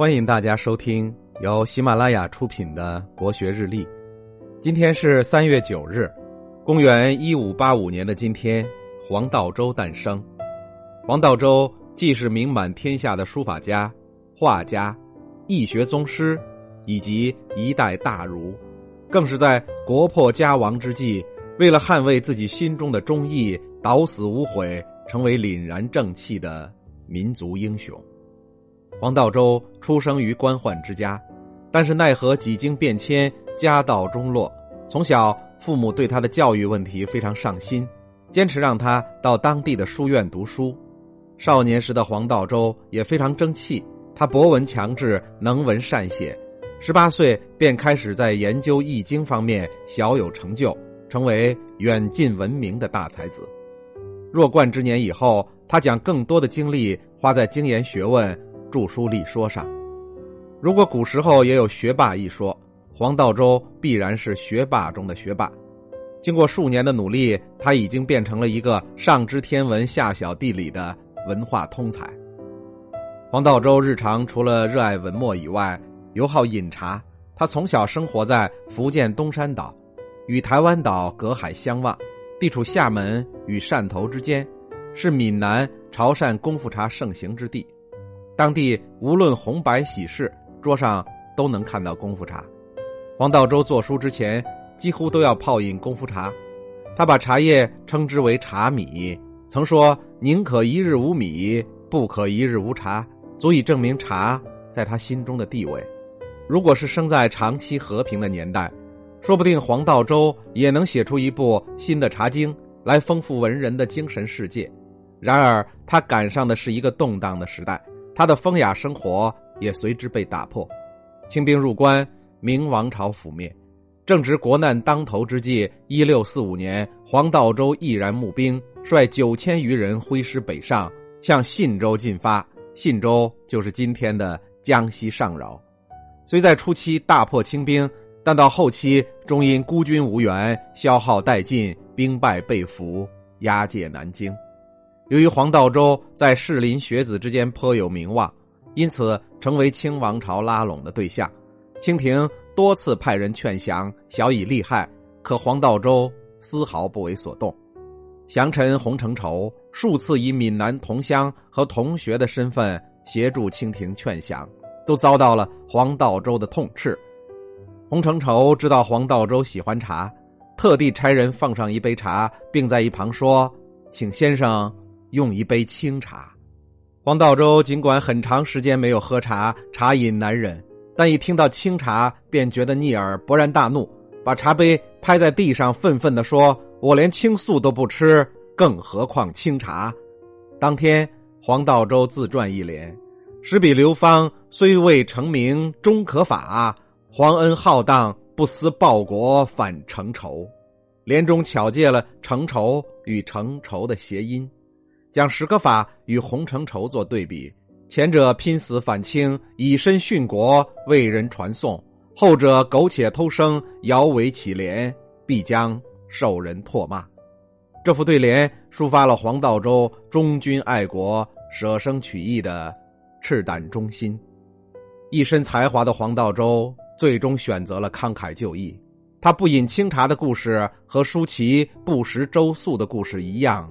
欢迎大家收听由喜马拉雅出品的《国学日历》。今天是三月九日，公元一五八五年的今天，黄道周诞生。黄道周既是名满天下的书法家、画家、易学宗师，以及一代大儒，更是在国破家亡之际，为了捍卫自己心中的忠义，捣死无悔，成为凛然正气的民族英雄。黄道周出生于官宦之家，但是奈何几经变迁，家道中落。从小，父母对他的教育问题非常上心，坚持让他到当地的书院读书。少年时的黄道周也非常争气，他博闻强志，能文善写。十八岁便开始在研究易经方面小有成就，成为远近闻名的大才子。弱冠之年以后，他将更多的精力花在精研学问。著书立说上，如果古时候也有学霸一说，黄道周必然是学霸中的学霸。经过数年的努力，他已经变成了一个上知天文下晓地理的文化通才。黄道周日常除了热爱文墨以外，尤好饮茶。他从小生活在福建东山岛，与台湾岛隔海相望，地处厦门与汕头之间，是闽南潮汕功夫茶盛行之地。当地无论红白喜事，桌上都能看到功夫茶。黄道周做书之前，几乎都要泡饮功夫茶。他把茶叶称之为茶米，曾说：“宁可一日无米，不可一日无茶。”足以证明茶在他心中的地位。如果是生在长期和平的年代，说不定黄道周也能写出一部新的《茶经》来丰富文人的精神世界。然而，他赶上的是一个动荡的时代。他的风雅生活也随之被打破，清兵入关，明王朝覆灭，正值国难当头之际。一六四五年，黄道周毅然募兵，率九千余人挥师北上，向信州进发。信州就是今天的江西上饶。虽在初期大破清兵，但到后期终因孤军无援，消耗殆尽，兵败被俘，押解南京。由于黄道周在士林学子之间颇有名望，因此成为清王朝拉拢的对象。清廷多次派人劝降，小以利害，可黄道周丝毫不为所动。降臣洪承畴数次以闽南同乡和同学的身份协助清廷劝降，都遭到了黄道周的痛斥。洪承畴知道黄道周喜欢茶，特地差人放上一杯茶，并在一旁说：“请先生。”用一杯清茶，黄道周尽管很长时间没有喝茶，茶瘾难忍，但一听到清茶便觉得腻耳，勃然大怒，把茶杯拍在地上，愤愤地说：“我连青素都不吃，更何况清茶。”当天，黄道周自传一联：“时比刘芳虽未成名，终可法；皇恩浩荡，不思报国，反成仇。”联中巧借了“成仇”与“成仇”的谐音。将史可法与洪承畴做对比，前者拼死反清，以身殉国，为人传颂；后者苟且偷生，摇尾乞怜，必将受人唾骂。这副对联抒发了黄道周忠君爱国、舍生取义的赤胆忠心。一身才华的黄道周最终选择了慷慨就义。他不饮清茶的故事，和舒淇不食粥粟的故事一样。